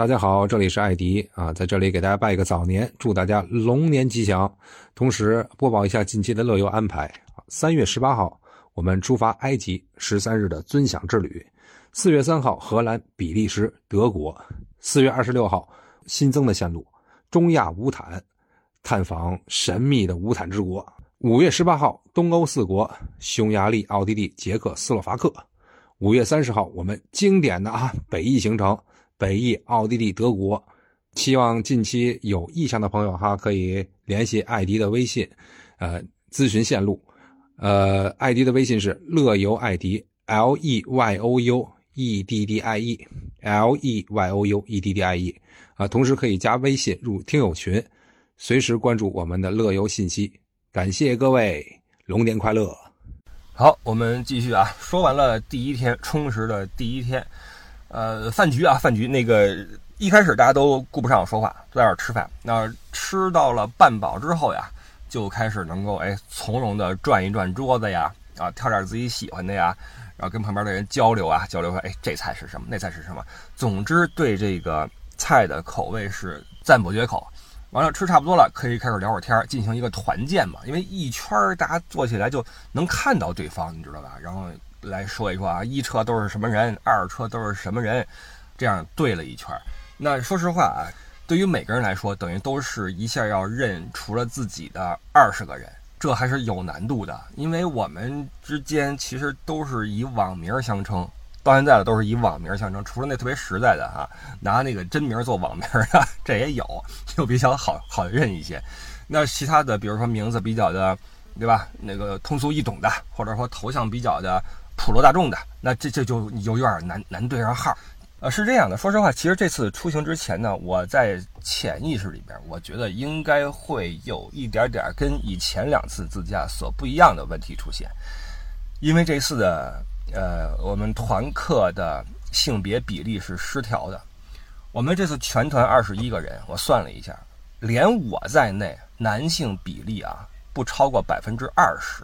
大家好，这里是艾迪啊，在这里给大家拜一个早年，祝大家龙年吉祥。同时播报一下近期的乐游安排。三月十八号，我们出发埃及十三日的尊享之旅；四月三号，荷兰、比利时、德国；四月二十六号，新增的线路中亚乌坦，探访神秘的乌坦之国；五月十八号，东欧四国匈牙利、奥地利、捷克斯洛伐克；五月三十号，我们经典的啊北翼行程。北翼、奥地利、德国，希望近期有意向的朋友哈，可以联系艾迪的微信，呃，咨询线路。呃，艾迪的微信是乐游艾迪，L E Y O U E D D I E，L E Y O U E D D I E。啊，同时可以加微信入听友群，随时关注我们的乐游信息。感谢各位，龙年快乐！好，我们继续啊，说完了第一天充实的第一天。呃，饭局啊，饭局那个一开始大家都顾不上说话，都在那吃饭。那吃到了半饱之后呀，就开始能够哎从容的转一转桌子呀，啊挑点自己喜欢的呀，然后跟旁边的人交流啊，交流说哎这菜是什么，那菜是什么。总之对这个菜的口味是赞不绝口。完了吃差不多了，可以开始聊会儿天进行一个团建嘛，因为一圈大家坐起来就能看到对方，你知道吧？然后。来说一说啊，一车都是什么人，二车都是什么人，这样对了一圈。那说实话啊，对于每个人来说，等于都是一下要认除了自己的二十个人，这还是有难度的。因为我们之间其实都是以网名相称，到现在了都是以网名相称，除了那特别实在的哈，拿那个真名做网名的，这也有，就比较好好认一些。那其他的，比如说名字比较的，对吧？那个通俗易懂的，或者说头像比较的。普罗大众的，那这这就有点难难对上号。呃，是这样的，说实话，其实这次出行之前呢，我在潜意识里边，我觉得应该会有一点点跟以前两次自驾所不一样的问题出现。因为这次的呃，我们团客的性别比例是失调的。我们这次全团二十一个人，我算了一下，连我在内，男性比例啊不超过百分之二十，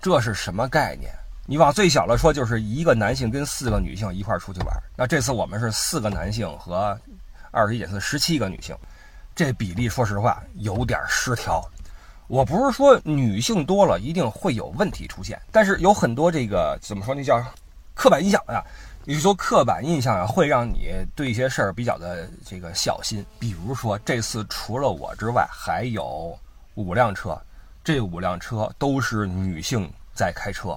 这是什么概念？你往最小了说，就是一个男性跟四个女性一块出去玩。那这次我们是四个男性和二十一减四十七个女性，这比例说实话有点失调。我不是说女性多了一定会有问题出现，但是有很多这个怎么说那叫刻板印象呀？你说刻板印象啊，会让你对一些事儿比较的这个小心。比如说这次除了我之外，还有五辆车，这五辆车都是女性在开车。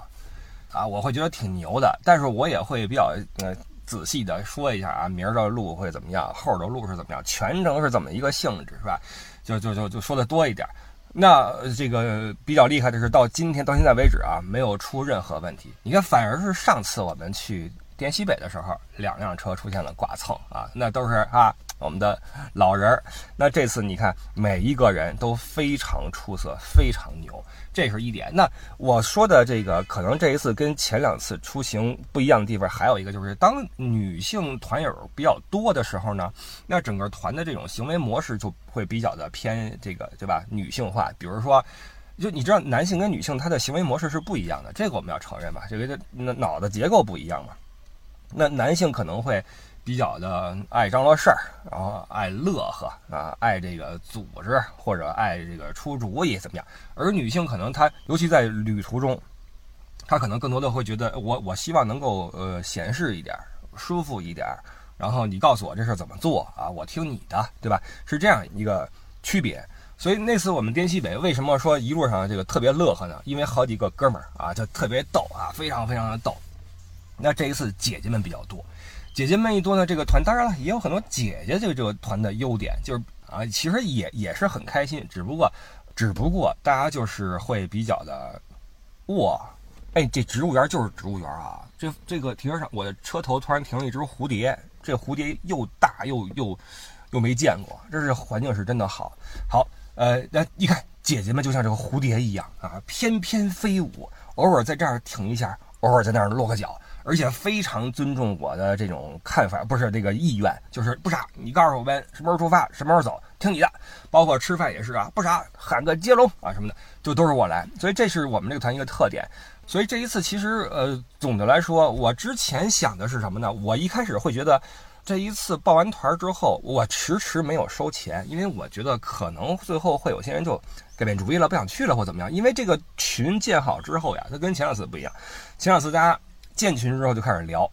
啊，我会觉得挺牛的，但是我也会比较呃仔细的说一下啊，明儿的路会怎么样，后儿的路是怎么样，全程是怎么一个性质，是吧？就就就就说的多一点。那这个比较厉害的是，到今天到现在为止啊，没有出任何问题。你看，反而是上次我们去滇西北的时候，两辆车出现了剐蹭啊，那都是啊我们的老人儿。那这次你看，每一个人都非常出色，非常牛。这是一点。那我说的这个，可能这一次跟前两次出行不一样的地方，还有一个就是，当女性团友比较多的时候呢，那整个团的这种行为模式就会比较的偏这个，对吧？女性化。比如说，就你知道，男性跟女性他的行为模式是不一样的，这个我们要承认吧？这个那脑子结构不一样嘛。那男性可能会。比较的爱张罗事儿，然后爱乐呵啊，爱这个组织或者爱这个出主意怎么样？而女性可能她，尤其在旅途中，她可能更多的会觉得，我我希望能够呃闲适一点，舒服一点，然后你告诉我这事怎么做啊，我听你的，对吧？是这样一个区别。所以那次我们滇西北为什么说一路上这个特别乐呵呢？因为好几个哥们儿啊，就特别逗啊，非常非常的逗。那这一次姐姐们比较多。姐姐们一多呢，这个团当然了，也有很多姐姐这个这个团的优点，就是啊，其实也也是很开心，只不过，只不过大家就是会比较的，哇，哎，这植物园就是植物园啊，这这个停车场，我的车头突然停了一只蝴蝶，这蝴蝶又大又又又没见过，这是环境是真的好，好，呃，那你看姐姐们就像这个蝴蝶一样啊，翩翩飞舞，偶尔在这儿停一下，偶尔在那儿落个脚。而且非常尊重我的这种看法，不是这个意愿，就是不傻。你告诉我们什么时候出发，什么时候走，听你的。包括吃饭也是啊，不傻，喊个接龙啊什么的，就都是我来。所以这是我们这个团一个特点。所以这一次其实呃，总的来说，我之前想的是什么呢？我一开始会觉得，这一次报完团之后，我迟迟没有收钱，因为我觉得可能最后会有些人就改变主意了，不想去了或怎么样。因为这个群建好之后呀，它跟前两次不一样，前两次大家建群之后就开始聊。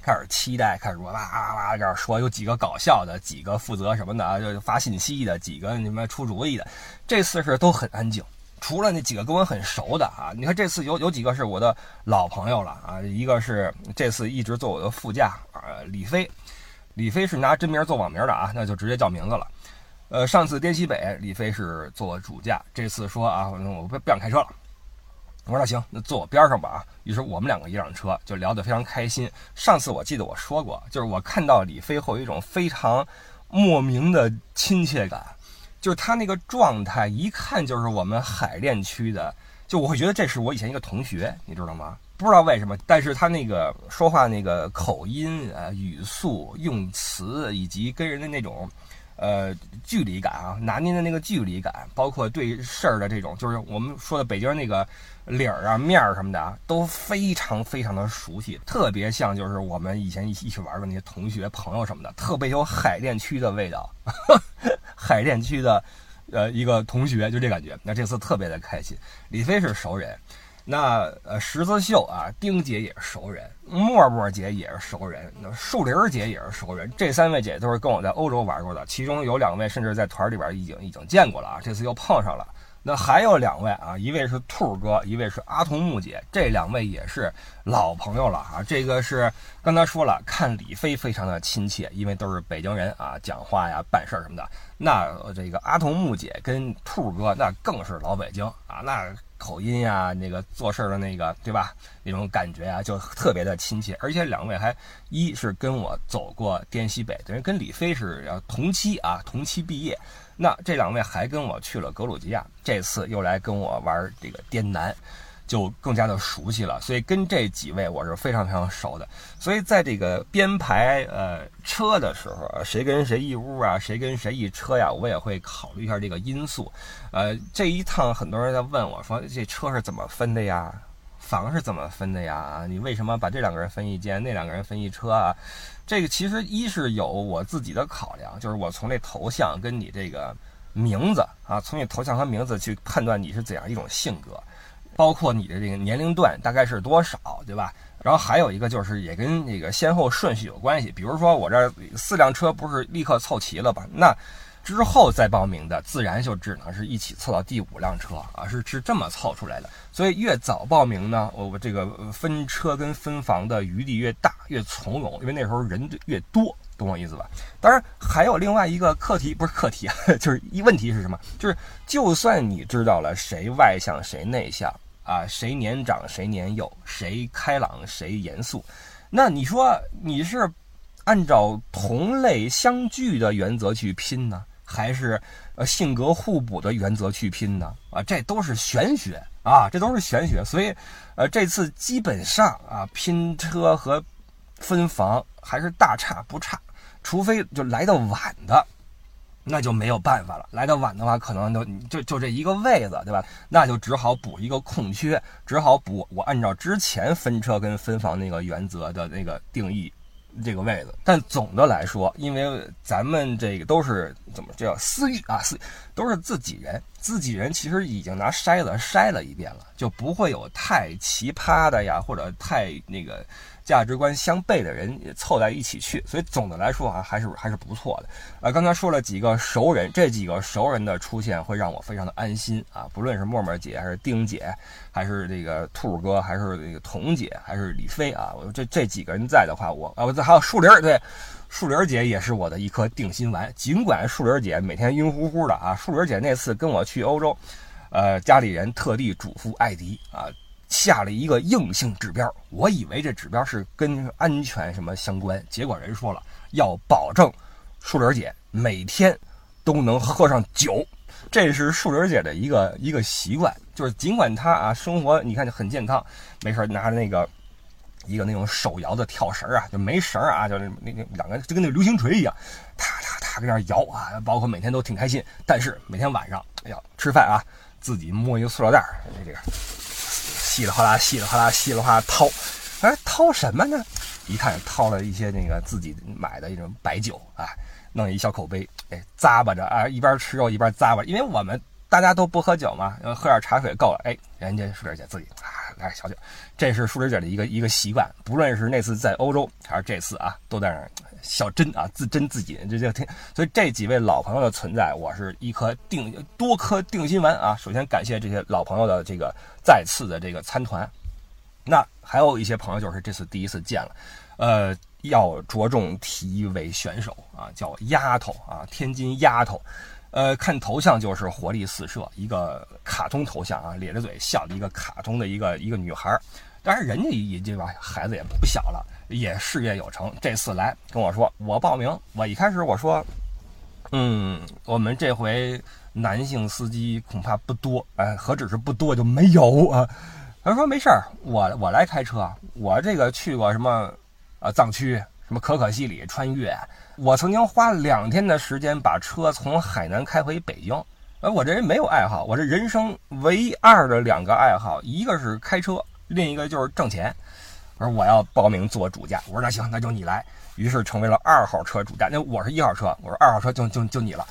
开始期待，开始哇哇哇，这样说有几个搞笑的，几个负责什么的啊，就发信息的，几个什么出主意的。这次是都很安静，除了那几个跟我很熟的啊。你看这次有有几个是我的老朋友了啊，一个是这次一直坐我的副驾啊，李飞，李飞是拿真名做网名的啊，那就直接叫名字了。呃，上次滇西北，李飞是做主驾，这次说啊，我不不想开车了。我说那行，那坐我边上吧啊。于是我们两个一辆车就聊得非常开心。上次我记得我说过，就是我看到李飞后有一种非常莫名的亲切感，就是他那个状态一看就是我们海淀区的，就我会觉得这是我以前一个同学，你知道吗？不知道为什么，但是他那个说话那个口音啊、语速、用词以及跟人的那种。呃，距离感啊，拿捏的那个距离感，包括对事儿的这种，就是我们说的北京那个理儿啊、面儿什么的啊，都非常非常的熟悉，特别像就是我们以前一起一起玩的那些同学朋友什么的，特别有海淀区的味道，海淀区的呃一个同学就这感觉。那这次特别的开心，李飞是熟人。那呃，十字绣啊，丁姐也是熟人，沫沫姐也是熟人，那树林姐也是熟人。这三位姐都是跟我在欧洲玩过的，其中有两位甚至在团里边已经已经见过了啊，这次又碰上了。那还有两位啊，一位是兔哥，一位是阿童木姐，这两位也是老朋友了啊。这个是刚才说了，看李飞非常的亲切，因为都是北京人啊，讲话呀、办事儿什么的。那这个阿童木姐跟兔哥那更是老北京啊，那。口音呀，那个做事的那个，对吧？那种感觉啊，就特别的亲切。而且两位还一是跟我走过滇西北，等于跟李飞是同期啊，同期毕业。那这两位还跟我去了格鲁吉亚，这次又来跟我玩这个滇南。就更加的熟悉了，所以跟这几位我是非常非常熟的。所以在这个编排呃车的时候，谁跟谁一屋啊，谁跟谁一车呀，我也会考虑一下这个因素。呃，这一趟很多人在问我说，这车是怎么分的呀？房是怎么分的呀？你为什么把这两个人分一间，那两个人分一车啊？这个其实一是有我自己的考量，就是我从这头像跟你这个名字啊，从你头像和名字去判断你是怎样一种性格。包括你的这个年龄段大概是多少，对吧？然后还有一个就是也跟那个先后顺序有关系。比如说我这四辆车不是立刻凑齐了吧？那之后再报名的自然就只能是一起凑到第五辆车啊，是是这么凑出来的。所以越早报名呢，我我这个分车跟分房的余地越大，越从容，因为那时候人？越多，懂我意思吧？当然还有另外一个课题，不是课题啊，就是一问题是什么？就是就算你知道了谁外向谁内向。啊，谁年长谁年幼，谁开朗谁严肃？那你说你是按照同类相聚的原则去拼呢，还是呃性格互补的原则去拼呢？啊，这都是玄学啊，这都是玄学。所以，呃，这次基本上啊，拼车和分房还是大差不差，除非就来的晚的。那就没有办法了。来的晚的话，可能就就就这一个位子，对吧？那就只好补一个空缺，只好补我按照之前分车跟分房那个原则的那个定义这个位子。但总的来说，因为咱们这个都是怎么叫私域啊，私都是自己人，自己人其实已经拿筛子筛了一遍了，就不会有太奇葩的呀，或者太那个。价值观相悖的人也凑在一起去，所以总的来说啊，还是还是不错的。呃，刚才说了几个熟人，这几个熟人的出现会让我非常的安心啊。不论是沫沫姐，还是丁姐，还是这个兔哥，还是这个童姐，还是李飞啊，我这这几个人在的话，我啊，我这还有树林儿，对，树林儿姐也是我的一颗定心丸。尽管树林儿姐每天晕乎乎的啊，树林儿姐那次跟我去欧洲，呃，家里人特地嘱咐艾迪啊。下了一个硬性指标，我以为这指标是跟安全什么相关，结果人说了要保证树林姐每天都能喝上酒，这是树林姐的一个一个习惯，就是尽管她啊生活你看就很健康，没事拿着那个一个那种手摇的跳绳啊，就没绳啊，就那那两个就跟那个流星锤一样，踏踏踏跟那摇啊，包括每天都挺开心，但是每天晚上哎呀吃饭啊，自己摸一个塑料袋，这个。稀里哗啦，稀里哗啦，稀里哗啦掏，哎，掏什么呢？一看掏了一些那个自己买的一种白酒啊，弄一小口杯，哎，咂巴着啊，一边吃肉一边咂巴，因为我们大家都不喝酒嘛，喝点茶水够了。哎，人家舒茬姐自己啊来点小酒，这是舒茬姐的一个一个习惯，不论是那次在欧洲还是这次啊，都在那小斟啊，自斟自饮，这就听。所以这几位老朋友的存在，我是一颗定多颗定心丸啊。首先感谢这些老朋友的这个再次的这个参团。那还有一些朋友就是这次第一次见了，呃，要着重提一位选手啊，叫丫头啊，天津丫头，呃，看头像就是活力四射，一个卡通头像啊，咧着嘴笑的一个卡通的一个一个女孩儿，当然人家也这吧，孩子也不小了，也事业有成。这次来跟我说我报名，我一开始我说，嗯，我们这回男性司机恐怕不多，哎，何止是不多就没有啊。他说没事儿，我我来开车。我这个去过什么，呃，藏区，什么可可西里穿越。我曾经花两天的时间把车从海南开回北京。而我这人没有爱好，我这人生唯二的两个爱好，一个是开车，另一个就是挣钱。我说我要报名做主驾。我说那行，那就你来。于是成为了二号车主驾。那我是一号车，我说二号车就就就你了。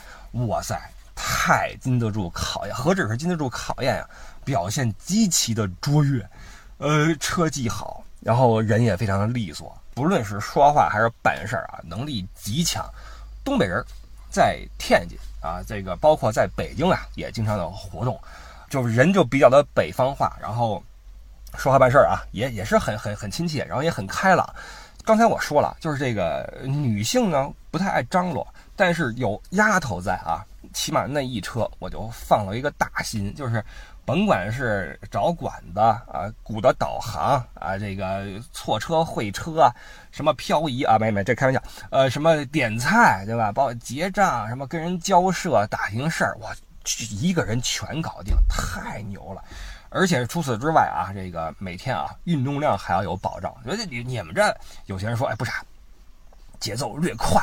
哇塞，太经得住考验，何止是经得住考验呀！表现极其的卓越，呃，车技好，然后人也非常的利索，不论是说话还是办事儿啊，能力极强。东北人，在天津啊，这个包括在北京啊，也经常有活动，就是人就比较的北方化，然后说话办事儿啊，也也是很很很亲切，然后也很开朗。刚才我说了，就是这个女性呢不太爱张罗，但是有丫头在啊，起码那一车我就放了一个大心，就是。甭管是找馆子啊、鼓捣导航啊、这个错车会车、什么漂移啊，没没这开玩笑，呃，什么点菜对吧？包括结账、什么跟人交涉、打听事儿，我一个人全搞定，太牛了！而且除此之外啊，这个每天啊运动量还要有保障。觉得你你们这有些人说，哎，不是，节奏略快。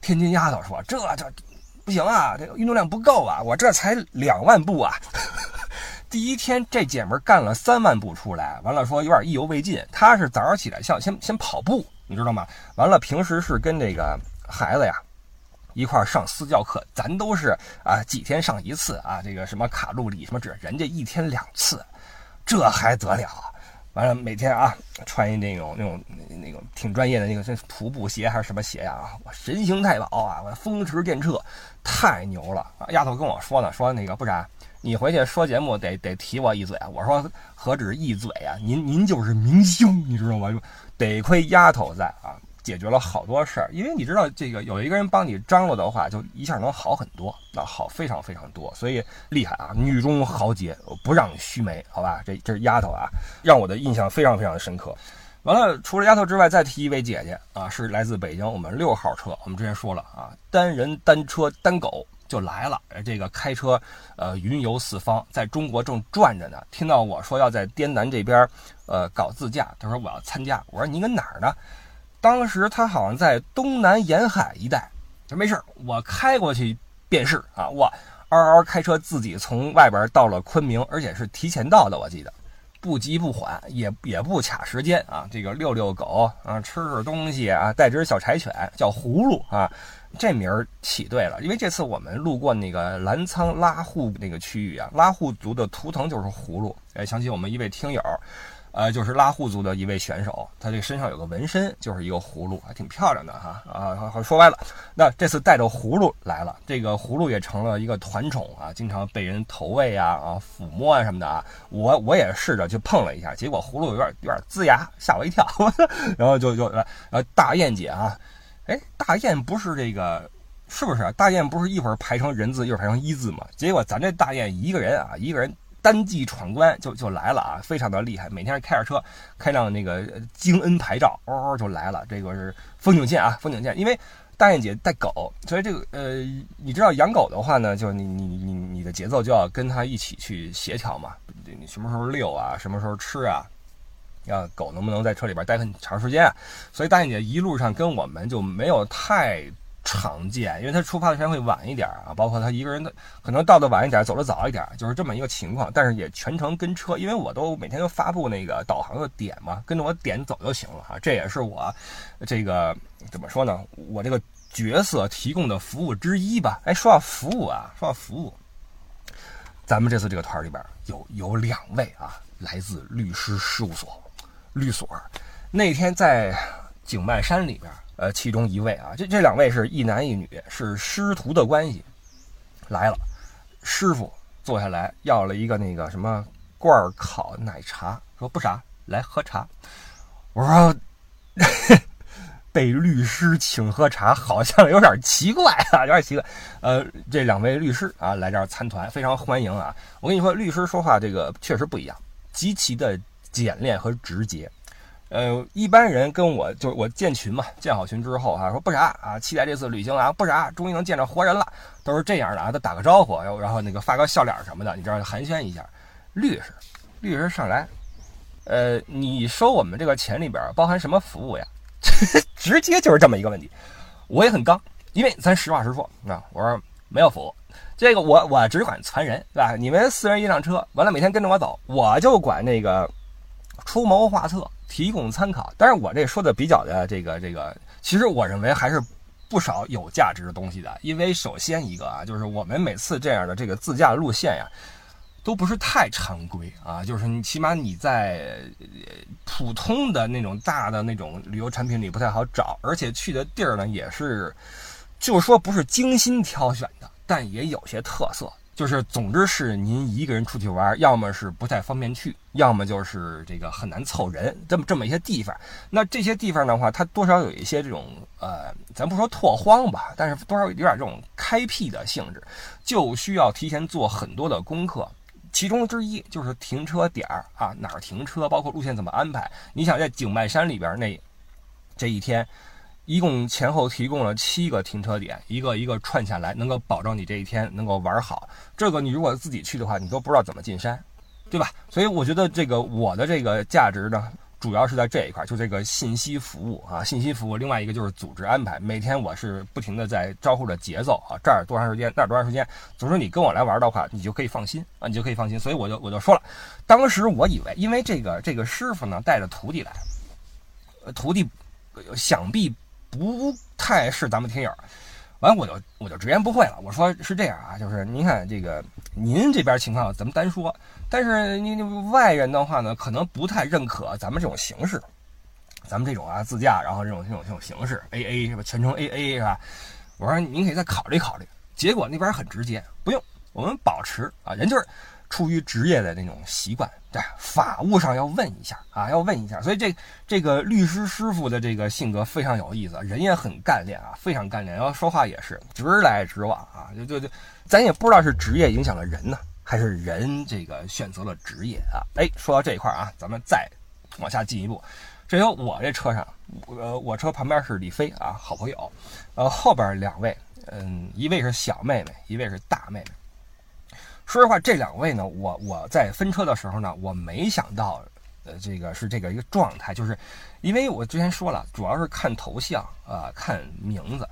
天津丫头说，这这不行啊，这个运动量不够啊，我这才两万步啊。第一天，这姐们干了三万步出来，完了说有点意犹未尽。她是早上起来像先先跑步，你知道吗？完了平时是跟这个孩子呀一块上私教课，咱都是啊几天上一次啊，这个什么卡路里什么这，人家一天两次，这还得了？完了每天啊穿一那种那种那种挺专业的那个徒步鞋还是什么鞋呀？啊，我神行太保啊，我风驰电掣，太牛了！丫头跟我说呢，说那个不然。你回去说节目得得提我一嘴啊！我说何止一嘴啊，您您就是明星，你知道吗？得亏丫头在啊，解决了好多事儿。因为你知道这个有一个人帮你张罗的话，就一下能好很多，那好非常非常多，所以厉害啊！女中豪杰，不让须眉，好吧？这这是丫头啊，让我的印象非常非常的深刻。完了，除了丫头之外，再提一位姐姐啊，是来自北京，我们六号车，我们之前说了啊，单人单车单狗。就来了，这个开车，呃，云游四方，在中国正转着呢。听到我说要在滇南这边，呃，搞自驾，他说我要参加。我说你跟哪儿呢？当时他好像在东南沿海一带。他说没事我开过去便是啊。我嗷嗷开车自己从外边到了昆明，而且是提前到的，我记得，不急不缓，也也不卡时间啊。这个遛遛狗啊，吃吃东西啊，带只小柴犬叫葫芦啊。这名儿起对了，因为这次我们路过那个澜沧拉祜那个区域啊，拉祜族的图腾就是葫芦。哎，想起我们一位听友，呃，就是拉祜族的一位选手，他这身上有个纹身，就是一个葫芦，还挺漂亮的哈。啊，好说歪了。那这次带着葫芦来了，这个葫芦也成了一个团宠啊，经常被人投喂啊、啊抚摸啊什么的啊。我我也试着去碰了一下，结果葫芦有点有点龇牙，吓我一跳。然后就就来呃大雁姐啊。哎，大雁不是这个，是不是？大雁不是一会儿排成人字，一会儿排成一字吗？结果咱这大雁一个人啊，一个人单骑闯关就就来了啊，非常的厉害。每天开着车，开辆那个京恩牌照，嗷哦就来了。这个是风景线啊，风景线。因为大雁姐带狗，所以这个呃，你知道养狗的话呢，就你你你你的节奏就要跟它一起去协调嘛。你什么时候遛啊？什么时候吃啊？要狗能不能在车里边待很长时间？所以大雁姐一路上跟我们就没有太常见，因为他出发的时间会晚一点啊，包括他一个人的可能到的晚一点，走的早一点，就是这么一个情况。但是也全程跟车，因为我都每天都发布那个导航的点嘛，跟着我点走就行了啊。这也是我这个怎么说呢？我这个角色提供的服务之一吧。哎，说到服务啊，说到服务，咱们这次这个团里边有有两位啊，来自律师事务所，律所。那天在景迈山里边。呃，其中一位啊，这这两位是一男一女，是师徒的关系，来了。师傅坐下来要了一个那个什么罐烤奶茶，说不傻，来喝茶。我说 被律师请喝茶好像有点奇怪啊，有点奇怪。呃，这两位律师啊来这儿参团，非常欢迎啊。我跟你说，律师说话这个确实不一样，极其的简练和直接。呃，一般人跟我就是我建群嘛，建好群之后啊，说不啥啊，期待这次旅行啊，不啥，终于能见着活人了，都是这样的啊，都打个招呼，然后那个发个笑脸什么的，你知道寒暄一下。律师，律师上来，呃，你收我们这个钱里边包含什么服务呀？直接就是这么一个问题，我也很刚，因为咱实话实说啊，我说没有服务，这个我我只管传人，对吧？你们四人一辆车，完了每天跟着我走，我就管那个出谋划策。提供参考，但是我这说的比较的这个这个，其实我认为还是不少有价值的东西的。因为首先一个啊，就是我们每次这样的这个自驾路线呀，都不是太常规啊，就是你起码你在普通的那种大的那种旅游产品里不太好找，而且去的地儿呢也是，就说不是精心挑选的，但也有些特色。就是，总之是您一个人出去玩，要么是不太方便去，要么就是这个很难凑人，这么这么一些地方。那这些地方的话，它多少有一些这种呃，咱不说拓荒吧，但是多少有点这种开辟的性质，就需要提前做很多的功课。其中之一就是停车点儿啊，哪儿停车，包括路线怎么安排。你想在景迈山里边那这一天。一共前后提供了七个停车点，一个一个串下来，能够保证你这一天能够玩好。这个你如果自己去的话，你都不知道怎么进山，对吧？所以我觉得这个我的这个价值呢，主要是在这一块，就这个信息服务啊，信息服务。另外一个就是组织安排，每天我是不停的在招呼着节奏啊，这儿多长时间，那儿多长时间。总之你跟我来玩的话，你就可以放心啊，你就可以放心。所以我就我就说了，当时我以为，因为这个这个师傅呢带着徒弟来，徒弟想必。不太是咱们听友，完我就我就直言不讳了。我说是这样啊，就是您看这个您这边情况咱们单说，但是你外人的话呢，可能不太认可咱们这种形式，咱们这种啊自驾，然后这种这种这种形式，A A 是吧？全程 A A 是吧？我说您可以再考虑考虑。结果那边很直接，不用，我们保持啊，人就是。出于职业的那种习惯，对法务上要问一下啊，要问一下。所以这这个律师师傅的这个性格非常有意思，人也很干练啊，非常干练。然后说话也是直来直往啊，就就就，咱也不知道是职业影响了人呢，还是人这个选择了职业啊。哎，说到这一块啊，咱们再往下进一步。这有我这车上，呃，我车旁边是李飞啊，好朋友。呃，后边两位，嗯，一位是小妹妹，一位是大妹妹。说实话，这两位呢，我我在分车的时候呢，我没想到，呃，这个是这个一个状态，就是因为我之前说了，主要是看头像啊，看名字。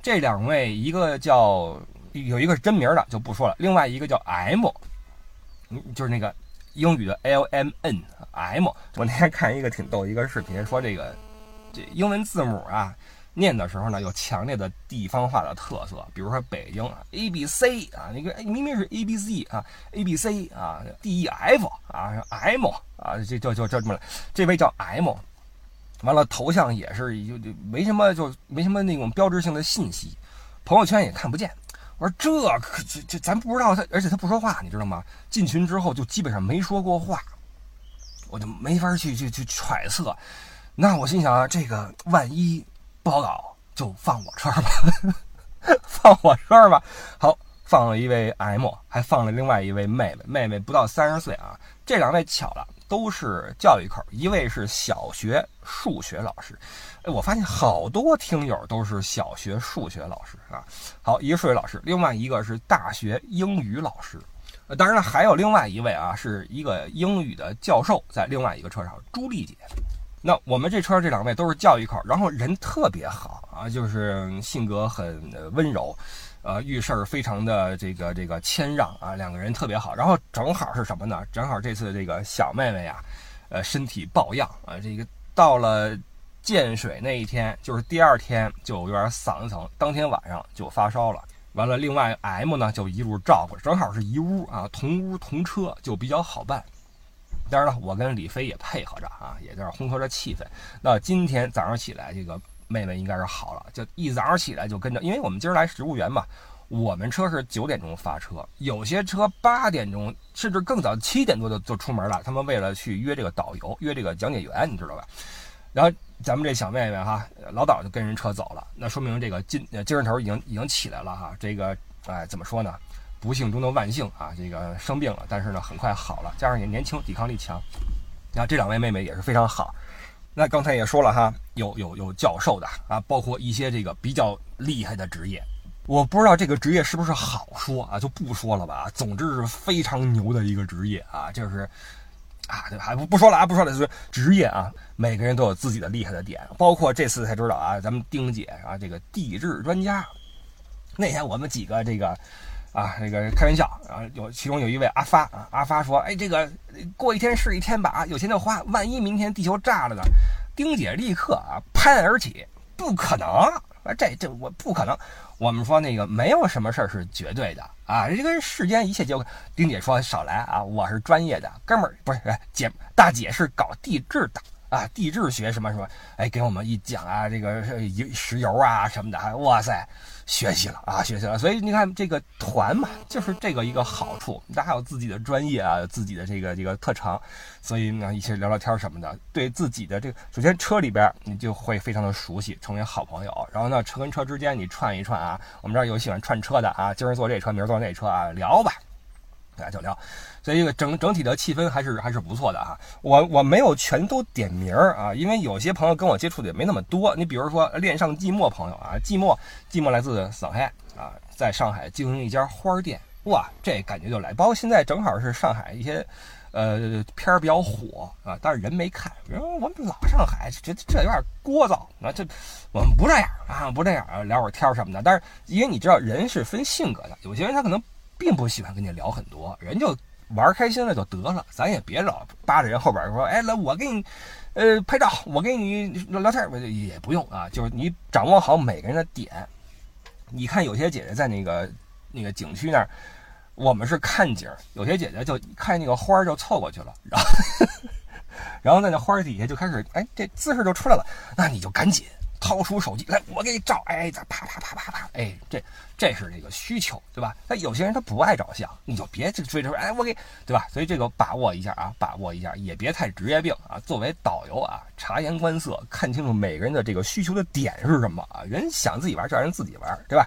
这两位，一个叫有一个是真名的就不说了，另外一个叫 M，就是那个英语的 L M N M。我那天看一个挺逗一个视频，说这个这英文字母啊。念的时候呢，有强烈的地方化的特色，比如说北京，A B C 啊，那个明明是 A B C 啊，A B C 啊，D E F 啊，M 啊，这就就这么了。这位叫 M，完了头像也是就就没什么，就没什么那种标志性的信息，朋友圈也看不见。我说这可这这咱不知道他，而且他不说话，你知道吗？进群之后就基本上没说过话，我就没法去去去揣测。那我心想啊，这个万一。不好搞，就放我车吧，放我车吧。好，放了一位 M，还放了另外一位妹妹，妹妹不到三十岁啊。这两位巧了，都是教育口，一位是小学数学老师。哎，我发现好多听友都是小学数学老师啊。好，一个数学老师，另外一个是大学英语老师。当然了，还有另外一位啊，是一个英语的教授，在另外一个车上，朱丽姐。那我们这车这两位都是教育口，然后人特别好啊，就是性格很温柔，呃，遇事儿非常的这个这个谦让啊，两个人特别好。然后正好是什么呢？正好这次这个小妹妹呀，呃，身体抱恙啊，这个到了建水那一天，就是第二天就有点嗓子疼，当天晚上就发烧了。完了，另外 M 呢就一路照顾，正好是一屋啊，同屋同车就比较好办。当然了，我跟李飞也配合着啊，也在这烘托着气氛。那今天早上起来，这个妹妹应该是好了，就一早上起来就跟着，因为我们今儿来植物园嘛，我们车是九点钟发车，有些车八点钟甚至更早，七点多就就出门了。他们为了去约这个导游，约这个讲解员，你知道吧？然后咱们这小妹妹哈，老早就跟人车走了，那说明这个精精神头已经已经起来了哈。这个哎，怎么说呢？不幸中的万幸啊，这个生病了，但是呢很快好了，加上也年轻，抵抗力强。那这两位妹妹也是非常好。那刚才也说了哈，有有有教授的啊，包括一些这个比较厉害的职业。我不知道这个职业是不是好说啊，就不说了吧。总之是非常牛的一个职业啊，就是啊，还不不说了啊，不说了，就是职业啊，每个人都有自己的厉害的点。包括这次才知道啊，咱们丁姐啊，这个地质专家。那天我们几个这个。啊，那个开玩笑啊，有其中有一位阿发啊，阿发说，哎，这个过一天是一天吧，啊，有钱就花，万一明天地球炸了呢？丁姐立刻啊拍案而起，不可能，啊，这这我不可能。我们说那个没有什么事儿是绝对的啊，这个世间一切就丁姐说少来啊，我是专业的哥们儿，不是姐大姐是搞地质的啊，地质学什么什么，哎，给我们一讲啊，这个石石油啊什么的，哇塞。学习了啊，学习了，所以你看这个团嘛，就是这个一个好处，大家有自己的专业啊，自己的这个这个特长，所以呢，一起聊聊天什么的，对自己的这个，首先车里边你就会非常的熟悉，成为好朋友。然后呢，车跟车之间你串一串啊，我们这儿有喜欢串车的啊，今儿坐这车，明儿坐那车啊，聊吧，大家就聊。所以这个整整体的气氛还是还是不错的哈。我我没有全都点名儿啊，因为有些朋友跟我接触的也没那么多。你比如说恋上寂寞朋友啊，寂寞寂寞来自上海啊，在上海经营一家花店，哇，这感觉就来。包括现在正好是上海一些呃片儿比较火啊，但是人没看。比如我们老上海，这这有点聒噪啊，这我们不这样啊，不这样啊，聊会儿天什么的。但是因为你知道人是分性格的，有些人他可能并不喜欢跟你聊很多，人就。玩开心了就得了，咱也别老扒着人后边说，哎，来我给你，呃，拍照，我给你聊天，也不用啊。就是你掌握好每个人的点。你看有些姐姐在那个那个景区那儿，我们是看景，有些姐姐就看那个花就凑过去了，然后 然后在那花底下就开始，哎，这姿势就出来了，那你就赶紧。掏出手机来，我给你照，哎，啪啪啪啪啪，哎，这这是这个需求，对吧？那有些人他不爱照相，你就别去追着说，哎，我给，对吧？所以这个把握一下啊，把握一下，也别太职业病啊。作为导游啊，察言观色，看清楚每个人的这个需求的点是什么啊。人想自己玩就让人自己玩，对吧？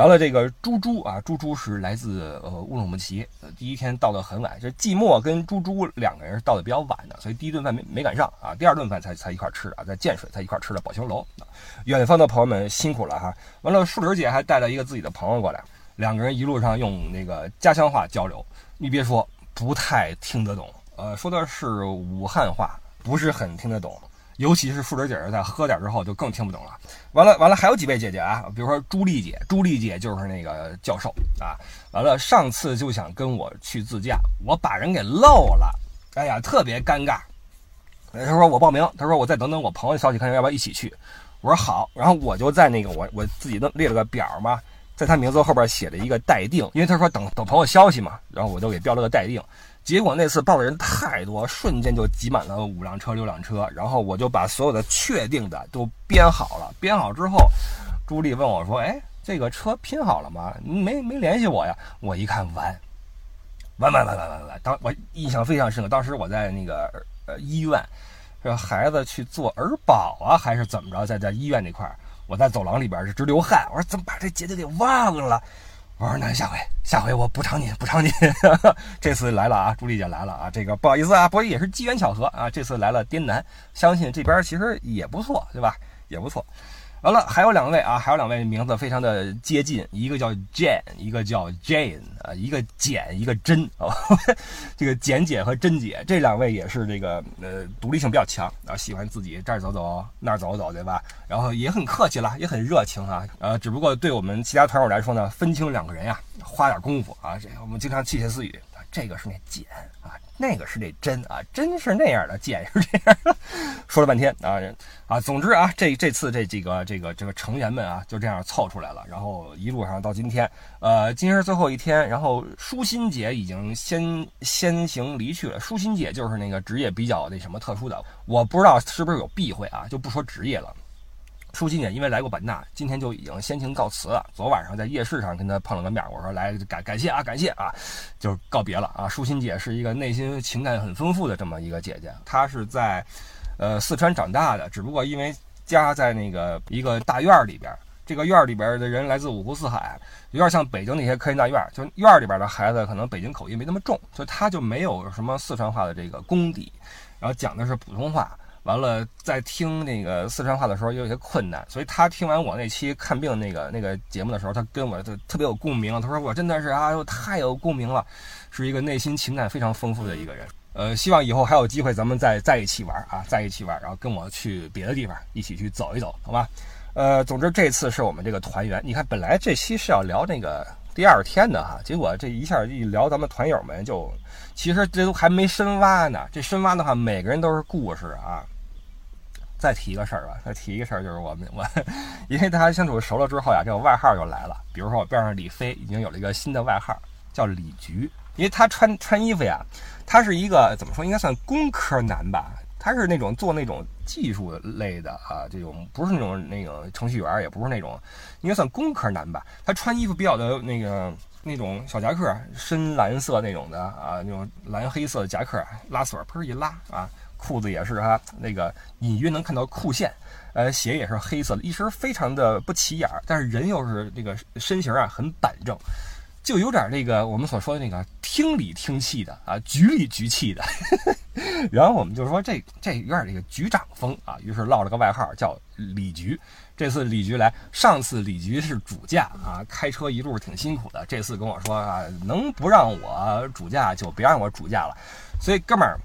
然后呢，这个猪猪啊，猪猪是来自呃乌鲁木齐，第一天到的很晚。这季末跟猪猪两个人到的比较晚的，所以第一顿饭没没赶上啊，第二顿饭才才一块吃啊，在建水才一块吃的宝兴楼。远方的朋友们辛苦了哈。完了，树林姐还带了一个自己的朋友过来，两个人一路上用那个家乡话交流。你别说，不太听得懂，呃，说的是武汉话，不是很听得懂。尤其是树林姐姐在喝点之后就更听不懂了。完了完了，还有几位姐姐啊，比如说朱丽姐，朱丽姐就是那个教授啊。完了，上次就想跟我去自驾，我把人给漏了，哎呀，特别尴尬。他说我报名，他说我再等等我朋友消息，看要不要一起去。我说好，然后我就在那个我我自己的列了个表嘛，在他名字后边写了一个待定，因为他说等等朋友消息嘛，然后我就给标了个待定。结果那次报的人太多，瞬间就挤满了五辆车、六辆车。然后我就把所有的确定的都编好了。编好之后，朱莉问我说：“哎，这个车拼好了吗？没没联系我呀？”我一看，完，完完完完完完！当我印象非常深刻。当时我在那个呃医院，这孩子去做儿保啊，还是怎么着，在在医院那块儿，我在走廊里边是直流汗。我说怎么把这姐姐给忘了？我说那下回下回我补偿你补偿你，这次来了啊，朱丽姐来了啊，这个不好意思啊，不过也是机缘巧合啊，这次来了滇南，相信这边其实也不错，对吧？也不错。完了，还有两位啊，还有两位名字非常的接近，一个叫 Jane，一个叫 Jane 啊，一个简，一个真啊。这个简姐和真姐这两位也是这个呃独立性比较强啊，喜欢自己这儿走走那儿走走，对吧？然后也很客气了，也很热情啊。呃，只不过对我们其他团友来说呢，分清两个人呀，花点功夫啊。这我们经常窃窃私语，这个是那简啊。那个是那真啊，真是那样的，剑 是这样的，说了半天啊啊，总之啊，这这次这几个这个这个成员们啊，就这样凑出来了，然后一路上到今天，呃，今天是最后一天，然后舒心姐已经先先行离去了。舒心姐就是那个职业比较那什么特殊的，我不知道是不是有避讳啊，就不说职业了。舒心姐因为来过版纳，今天就已经先行告辞了。昨晚上在夜市上跟她碰了个面，我说来感感谢啊，感谢啊，就告别了啊。舒心姐是一个内心情感很丰富的这么一个姐姐，她是在呃四川长大的，只不过因为家在那个一个大院里边，这个院里边的人来自五湖四海，有点像北京那些科研大院，就院里边的孩子可能北京口音没那么重，所以她就没有什么四川话的这个功底，然后讲的是普通话。完了，在听那个四川话的时候也有些困难，所以他听完我那期看病那个那个节目的时候，他跟我就特别有共鸣。他说我真的是啊，又太有共鸣了，是一个内心情感非常丰富的一个人。呃，希望以后还有机会咱们再在一起玩啊，在一起玩，然后跟我去别的地方一起去走一走，好吧？呃，总之这次是我们这个团圆。你看，本来这期是要聊那个第二天的哈，结果这一下一聊，咱们团友们就其实这都还没深挖呢。这深挖的话，每个人都是故事啊。再提一个事儿吧，再提一个事儿，就是我们我，因为大家相处熟了之后呀，这个外号就来了。比如说我边上李飞已经有了一个新的外号，叫李局，因为他穿穿衣服呀，他是一个怎么说，应该算工科男吧。他是那种做那种技术类的啊，这种不是那种那个程序员，也不是那种，应该算工科男吧。他穿衣服比较的那个那种小夹克，深蓝色那种的啊，那种蓝黑色的夹克，拉锁砰一拉啊。裤子也是哈，那个隐约能看到裤线，呃，鞋也是黑色的，一身非常的不起眼儿，但是人又是那个身形啊很板正，就有点那个我们所说的那个听里听气的啊，局里局气的。然后我们就说这这有点这个局长风啊，于是落了个外号叫李局。这次李局来，上次李局是主驾啊，开车一路挺辛苦的，这次跟我说啊，能不让我主驾就别让我主驾了，所以哥们儿。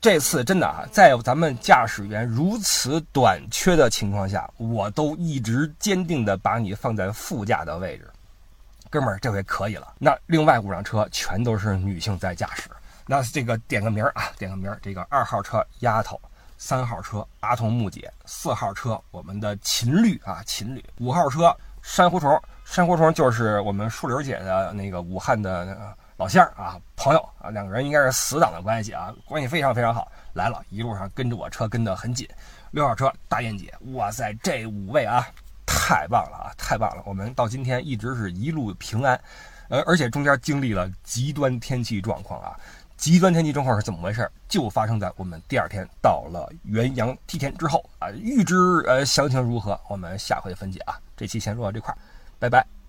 这次真的啊，在咱们驾驶员如此短缺的情况下，我都一直坚定的把你放在副驾的位置，哥们儿，这回可以了。那另外五辆车全都是女性在驾驶，那这个点个名儿啊，点个名儿，这个二号车丫头，三号车阿童木姐，四号车我们的秦律啊，秦律，五号车珊瑚虫，珊瑚虫就是我们树林姐的那个武汉的。老乡啊，朋友啊，两个人应该是死党的关系啊，关系非常非常好。来了一路上跟着我车跟得很紧。六号车大雁姐，哇塞，这五位啊，太棒了啊，太棒了！我们到今天一直是一路平安，呃，而且中间经历了极端天气状况啊。极端天气状况是怎么回事？就发生在我们第二天到了元阳梯田之后啊。预知呃详情如何，我们下回分解啊。这期先说到这块，拜拜。